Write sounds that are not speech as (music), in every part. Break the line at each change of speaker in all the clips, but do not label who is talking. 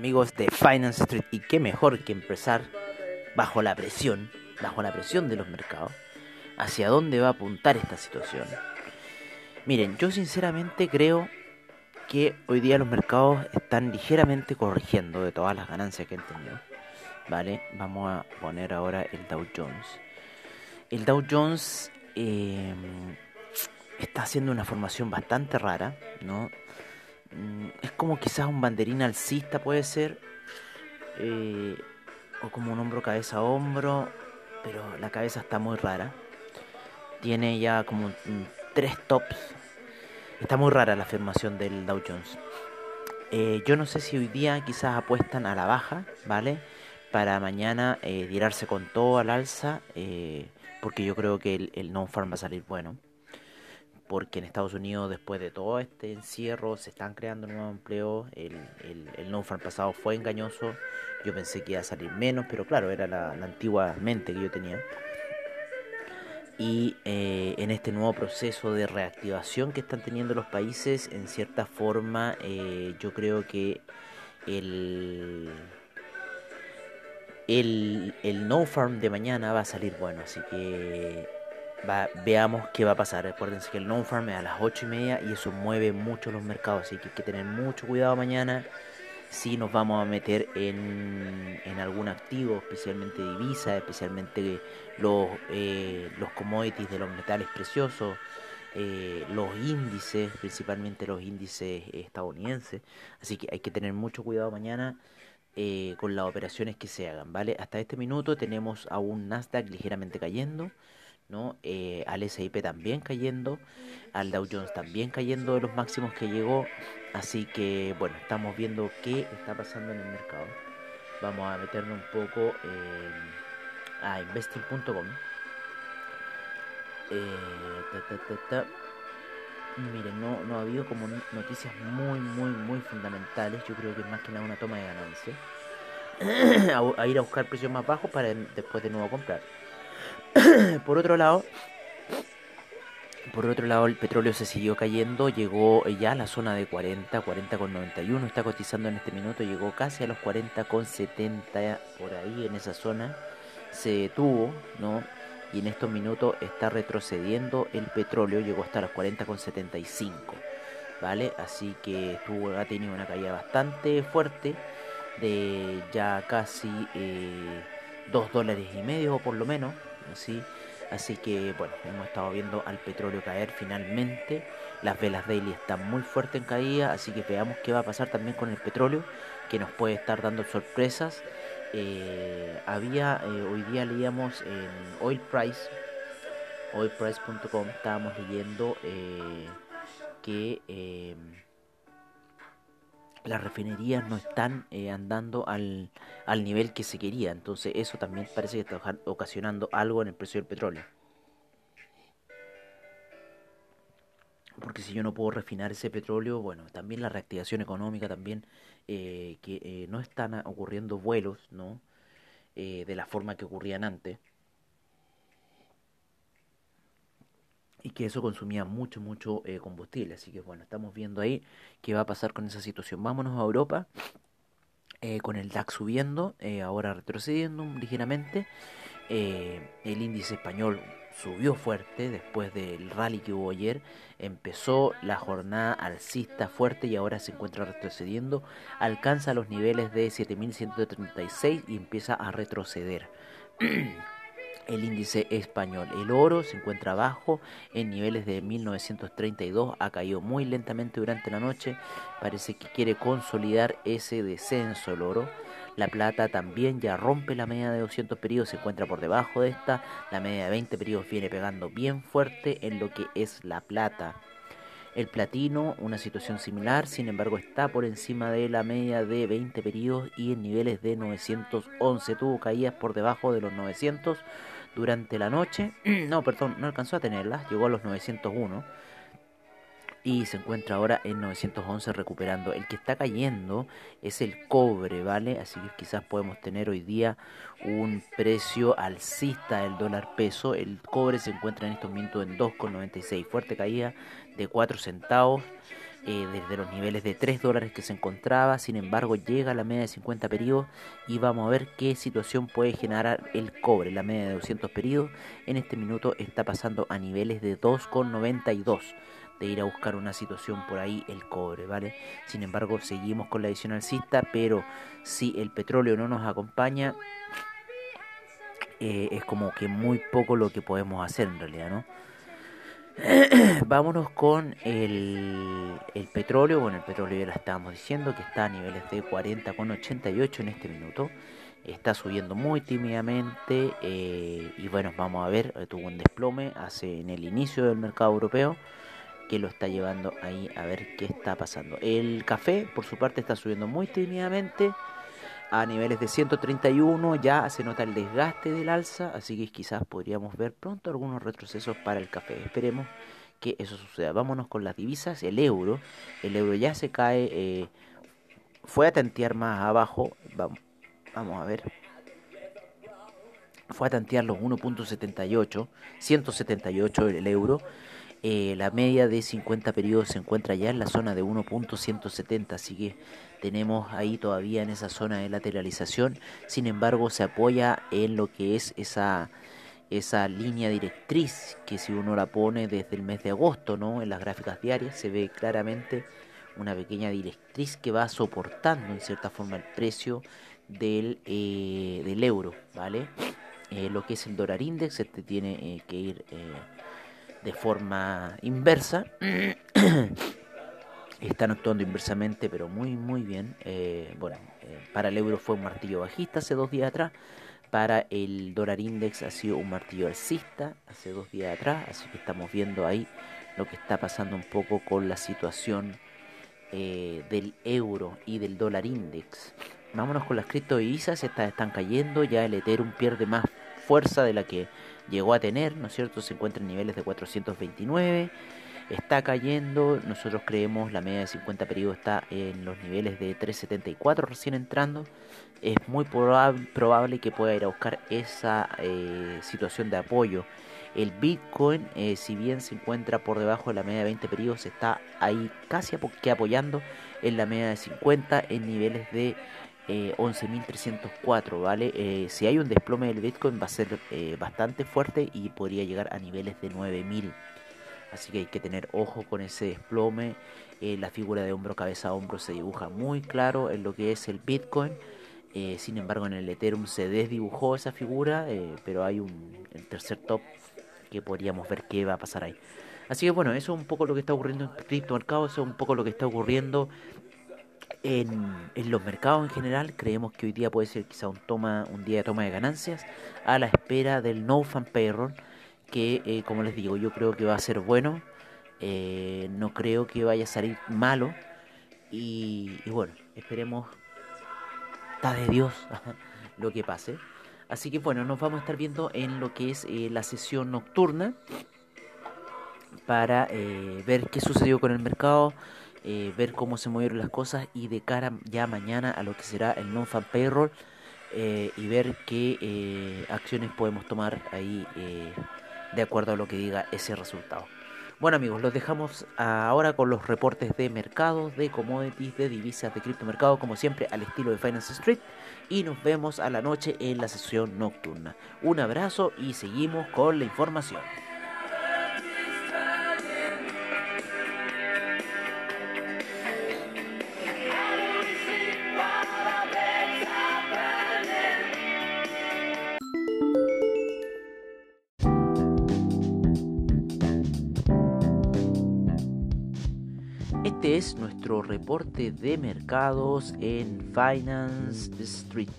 Amigos de Finance Street y qué mejor que empezar bajo la presión, bajo la presión de los mercados, hacia dónde va a apuntar esta situación. Miren, yo sinceramente creo que hoy día los mercados están ligeramente corrigiendo de todas las ganancias que han tenido. Vale, vamos a poner ahora el Dow Jones. El Dow Jones eh, está haciendo una formación bastante rara, ¿no? Mm, es como quizás un banderín alcista puede ser, eh, o como un hombro cabeza a hombro, pero la cabeza está muy rara. Tiene ya como tres tops. Está muy rara la afirmación del Dow Jones. Eh, yo no sé si hoy día quizás apuestan a la baja, ¿vale? Para mañana eh, tirarse con todo al alza, porque yo creo que el, el non-farm va a salir bueno porque en Estados Unidos después de todo este encierro se están creando nuevos empleos, el, el, el pasado fue engañoso, yo pensé que iba a salir menos, pero claro, era la, la antigua mente que yo tenía. Y eh, en este nuevo proceso de reactivación que están teniendo los países, en cierta forma, eh, yo creo que el, el, el no farm de mañana va a salir bueno, así que veamos qué va a pasar. Recuérdense que el non-farm es a las 8 y media y eso mueve mucho los mercados, así que hay que tener mucho cuidado mañana si nos vamos a meter en, en algún activo, especialmente divisa, especialmente los, eh, los commodities de los metales preciosos, eh, los índices, principalmente los índices estadounidenses. Así que hay que tener mucho cuidado mañana. Eh, con las operaciones que se hagan, ¿vale? Hasta este minuto tenemos a un Nasdaq ligeramente cayendo, ¿no? Eh, al SIP también cayendo, al Dow Jones también cayendo de los máximos que llegó, así que bueno, estamos viendo qué está pasando en el mercado. Vamos a meternos un poco eh, a investing.com. Eh, Miren, no, no ha habido como noticias muy, muy, muy fundamentales. Yo creo que es más que nada una toma de ganancia. (clears throat) a ir a buscar precios más bajos para después de nuevo comprar. (clears throat) por otro lado, por otro lado, el petróleo se siguió cayendo, llegó ya a la zona de 40, 40,91, está cotizando en este minuto, llegó casi a los 40,70 por ahí en esa zona, se detuvo, ¿no? Y en estos minutos está retrocediendo el petróleo, llegó hasta los 40,75, ¿vale? Así que tuvo, ha tenido una caída bastante fuerte de ya casi eh, 2 dólares y medio por lo menos, ¿sí? Así que bueno, hemos estado viendo al petróleo caer finalmente. Las velas daily están muy fuertes en caída, así que veamos qué va a pasar también con el petróleo, que nos puede estar dando sorpresas. Eh, había, eh, hoy día leíamos en Oil Price, oilprice.com, estábamos leyendo eh, que las refinerías no están eh, andando al, al, nivel que se quería. Entonces eso también parece que está ocasionando algo en el precio del petróleo. Porque si yo no puedo refinar ese petróleo, bueno, también la reactivación económica, también eh, que eh, no están ocurriendo vuelos, ¿no? de la forma que ocurrían antes. Y que eso consumía mucho, mucho eh, combustible. Así que bueno, estamos viendo ahí qué va a pasar con esa situación. Vámonos a Europa, eh, con el DAX subiendo, eh, ahora retrocediendo ligeramente. el índice español subió fuerte después del rally que hubo ayer. Empezó la jornada alcista fuerte y ahora se encuentra retrocediendo. Alcanza los niveles de 7136 y empieza a retroceder. (clears throat) el índice español. El oro se encuentra abajo en niveles de 1932, ha caído muy lentamente durante la noche, parece que quiere consolidar ese descenso el oro. La plata también ya rompe la media de 200 periodos, se encuentra por debajo de esta. La media de 20 periodos viene pegando bien fuerte en lo que es la plata. El platino, una situación similar, sin embargo está por encima de la media de 20 periodos y en niveles de 911. Tuvo caídas por debajo de los 900 durante la noche. (clears throat) no, perdón, no alcanzó a tenerlas, llegó a los 901 y se encuentra ahora en 911 recuperando. El que está cayendo es el cobre, ¿vale? Así que quizás podemos tener hoy día un precio alcista del dólar peso. El cobre se encuentra en estos momentos en 2,96, fuerte caída de 4 centavos. Eh, desde los niveles de 3 dólares que se encontraba, sin embargo llega a la media de 50 periodos y vamos a ver qué situación puede generar el cobre, la media de 200 periodos en este minuto está pasando a niveles de 2,92 de ir a buscar una situación por ahí el cobre, ¿vale? Sin embargo, seguimos con la edición alcista, pero si el petróleo no nos acompaña, eh, es como que muy poco lo que podemos hacer en realidad, ¿no? (clears throat) Vámonos con el, petróleo. Bueno, el petróleo ya lo estábamos diciendo que está a niveles de 40,88 en este minuto. Está subiendo muy tímidamente eh, y bueno, vamos a ver, tuvo un desplome hace en el inicio del mercado europeo que lo está llevando ahí a ver qué está pasando. El café, por su parte, está subiendo muy tímidamente a niveles de 131. Ya se nota el desgaste del alza, así que quizás podríamos ver pronto algunos retrocesos para el café. Esperemos que eso suceda. Vámonos con las divisas. El euro, el euro ya se cae, eh, fue a tantear más abajo. Vamos, vamos a ver fue a tantear los 1.78, 178 el euro. Eh, la media de 50 periodos se encuentra ya en la zona de 1.170, así que tenemos ahí todavía en esa zona de lateralización. Sin embargo, se apoya en lo que es esa esa línea directriz que si uno la pone desde el mes de agosto, ¿no? En las gráficas diarias se ve claramente una pequeña directriz que va soportando en cierta forma el precio del, eh, del euro, ¿vale? Eh, lo que es el dólar index, este tiene que ir de forma inversa. (clears throat) Están actuando inversamente, pero muy, muy bien. Eh, bueno, eh, para el euro fue un martillo bajista hace dos días atrás. Para el dólar index ha sido un martillo alcista hace dos días atrás. Así que estamos viendo ahí lo que está pasando un poco con la situación eh, del euro y del dólar index. Vámonos con las criptodivisas. Estas están cayendo. Ya el Ethereum pierde más fuerza de la que llegó a tener, ¿no es cierto? Se encuentra en niveles de 429, está cayendo, nosotros creemos la media de 50 periodos está en los niveles de 374 recién entrando, es muy probable que pueda ir a buscar esa eh, situación de apoyo. El Bitcoin, eh, si bien se encuentra por debajo de la media de 20 periodos, está ahí casi apoyando en la media de 50 en niveles de 11.304, eh, ¿vale? Eh, si hay un desplome del Bitcoin va a ser eh, bastante fuerte y podría llegar a niveles de 9.000. Así que hay que tener ojo con ese desplome. la figura de hombro, cabeza a hombro se dibuja muy claro en lo que es el Bitcoin. sin embargo, en el Ethereum se desdibujó esa figura, pero hay un tercer top que podríamos ver qué va a pasar ahí. Así que bueno, eso es un poco lo que está ocurriendo en criptomercado, eso es un poco lo que está ocurriendo en, los mercados en general creemos que hoy día puede ser quizá un toma un día de toma de ganancias a la espera del no fan payroll que eh, como les digo yo creo que va a ser bueno eh, no creo que vaya a salir malo y, bueno esperemos está de Dios (laughs) lo que pase. Así que bueno nos vamos a estar viendo en lo que es eh, la sesión nocturna para ver qué sucedió con el mercado eh, ver cómo se movieron las cosas y de cara ya mañana a lo que será el non-fan payroll eh, y ver qué eh, acciones podemos tomar ahí de acuerdo a lo que diga ese resultado. Bueno amigos, los dejamos ahora con los reportes de mercados, de commodities, de divisas, de criptomercado, como siempre al estilo de Finance Street. Y nos vemos a la noche en la sesión nocturna. Un abrazo y seguimos con la información. Es nuestro reporte de mercados en Finance Street.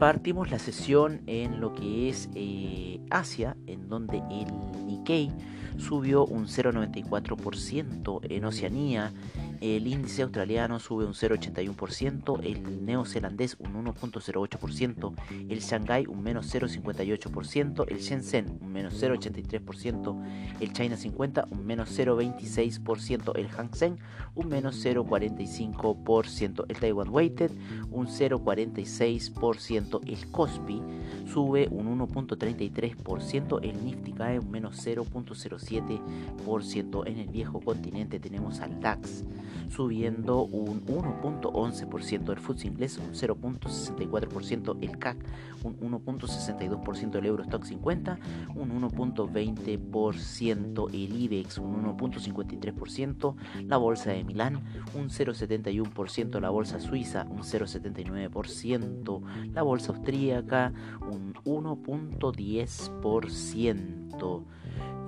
Partimos la sesión en lo que es eh, Asia, en donde el Nikkei subió un 0,94%, en Oceanía el índice australiano sube un 0,81%, el neozelandés un 1,08%, el Shanghai un menos 0,58%, el Shenzhen un menos 0,83%, el China 50 un menos 0,26%, el Hang Seng un menos 0,45%, el Taiwan Weighted un 0,46%, el Kospi sube un 1.33%, el Nifty cae un menos 0.07%. En el viejo continente tenemos al DAX subiendo un 1.11%, el FTSE inglés un 0.64%, el CAC un 1.62%, el Eurostock 50 un 1.20%, el IBEX un 1.53%, la bolsa de Milán un 0.71%, la bolsa suiza un 0.79%, la bolsa austríaca un 1.10%.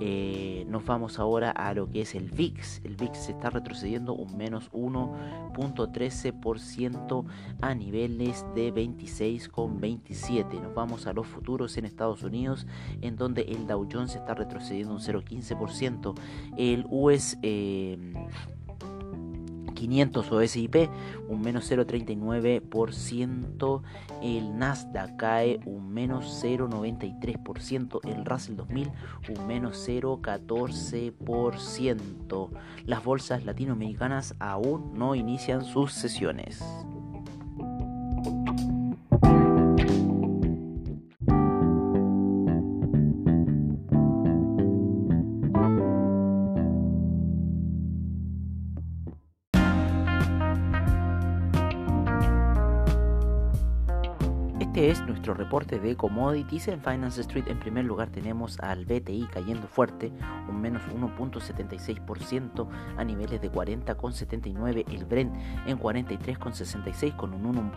Eh, nos vamos ahora a lo que es el VIX. El VIX se está retrocediendo un menos 1.13% a niveles de 26,27. Nos vamos a los futuros en Estados Unidos, en donde el Dow Jones está retrocediendo un 0.15%. El US 500 o SIP un menos 0,39%, el Nasdaq cae un menos 0,93%, el Russell 2000 un menos 0,14%. Las bolsas latinoamericanas aún no inician sus sesiones. Este es nuestro reporte de commodities en Finance Street. En primer lugar tenemos al BTI cayendo fuerte, un menos 1.76% a niveles de 40,79. El Brent en 43,66 con un 1.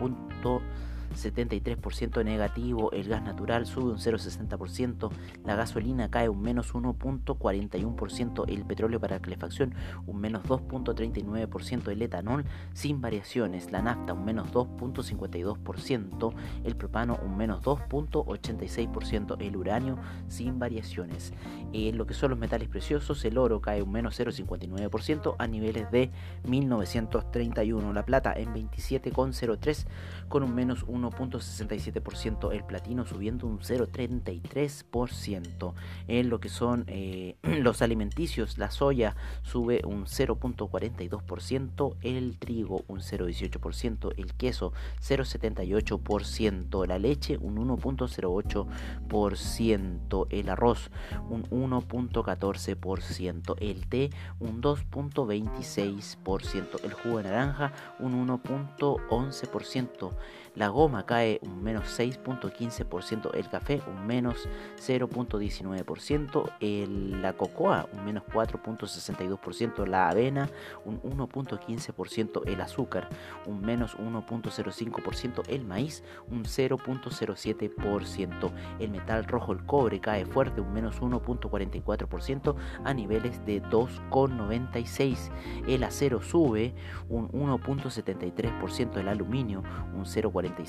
73% negativo, el gas natural sube un 0,60%, la gasolina cae un menos 1.41%, el petróleo para calefacción un menos 2.39%, el etanol sin variaciones, la nafta un menos 2.52%, el propano un menos 2.86%, el uranio sin variaciones. En lo que son los metales preciosos, el oro cae un menos 0.59% a niveles de 1931, la plata en 27,03 con un menos 1 1.67%, el platino subiendo un 0.33%. En lo que son eh, (clears throat) los alimenticios, la soya sube un 0.42%, el trigo un 0.18%, el queso 0.78%, la leche un 1.08%, el arroz un 1.14%, el té un 2.26%, el jugo de naranja un 1.11%, la goma cae un menos 6.15%, el café un menos 0.19%, la cocoa un menos 4.62%, la avena un 1.15%, el azúcar un menos 1.05%, el maíz un 0.07%, el metal rojo, el cobre cae fuerte un menos 1.44% a niveles de 2.96, el acero sube un 1.73%, el aluminio un 0.45%, el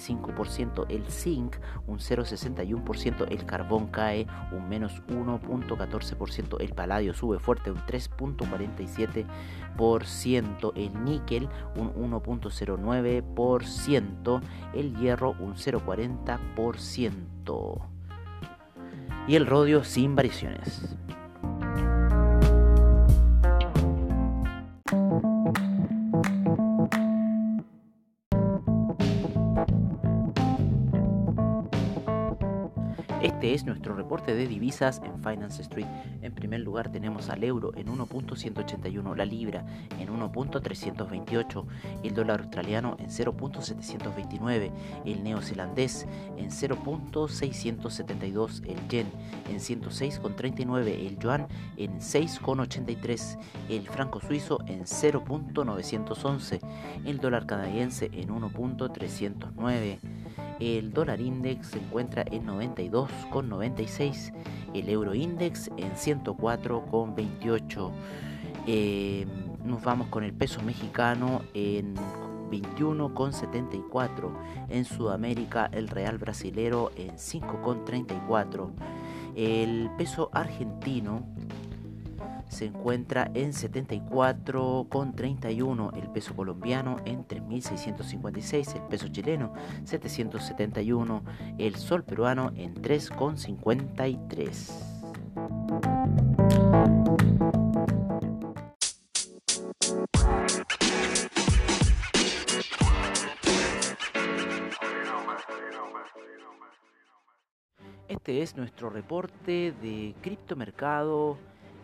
zinc un 0,61%, el carbón cae un menos 1.14%, el paladio sube fuerte un 3.47%, el níquel un 1.09%, el hierro un 0.40% y el rodio sin variaciones. Este es nuestro reporte de divisas en Finance Street. En primer lugar tenemos al euro en 1.181, la libra en 1.328, el dólar australiano en 0.729, el neozelandés en 0.672, el yen en 106.39, el yuan en 6.83, el franco suizo en 0.911, el dólar canadiense en 1.309. El dólar index se encuentra en 92,96. El euro index en 104,28. Eh, nos vamos con el peso mexicano en 21,74. En Sudamérica el real brasilero en 5,34. El peso argentino se encuentra en 74,31 el peso colombiano en 3.656 el peso chileno 771 el sol peruano en 3,53 Este es nuestro reporte de criptomercado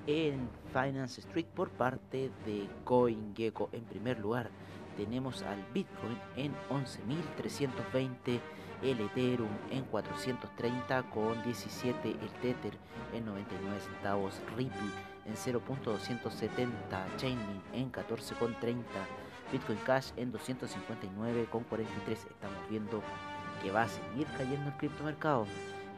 en Finance Street por parte de CoinGecko. En primer lugar, tenemos al Bitcoin en 11.320, el Ethereum en 430 con 17, el Tether en 99 centavos, Ripple en 0.270, Chainlink en 14,30, Bitcoin Cash en 259 con 43. Estamos viendo que va a seguir cayendo el criptomercado.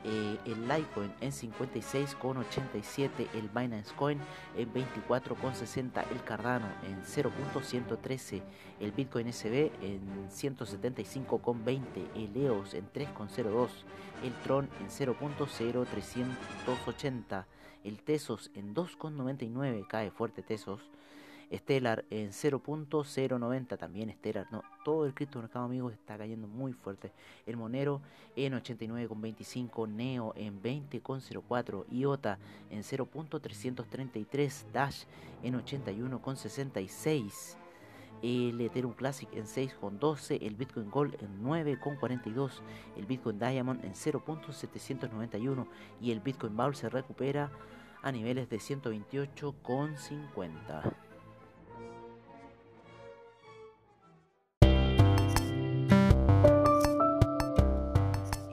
Eh, el Litecoin en 56,87, el Binance Coin en 24,60, el Cardano en 0.113, el Bitcoin SB en 175,20, el EOS en 3,02, el Tron en 0.0380, el Tesos en 2,99, cae fuerte Tesos, Stellar en 0.090 también Stellar, no, todo el criptomercado amigos está cayendo muy fuerte. El Monero en 89.25, Neo en 20.04, IOTA en 0.333, Dash en 81.66. El Ethereum Classic en 6.12, el Bitcoin Gold en 9.42, el Bitcoin Diamond en 0.791 y el Bitcoin Bowl se recupera a niveles de 128.50.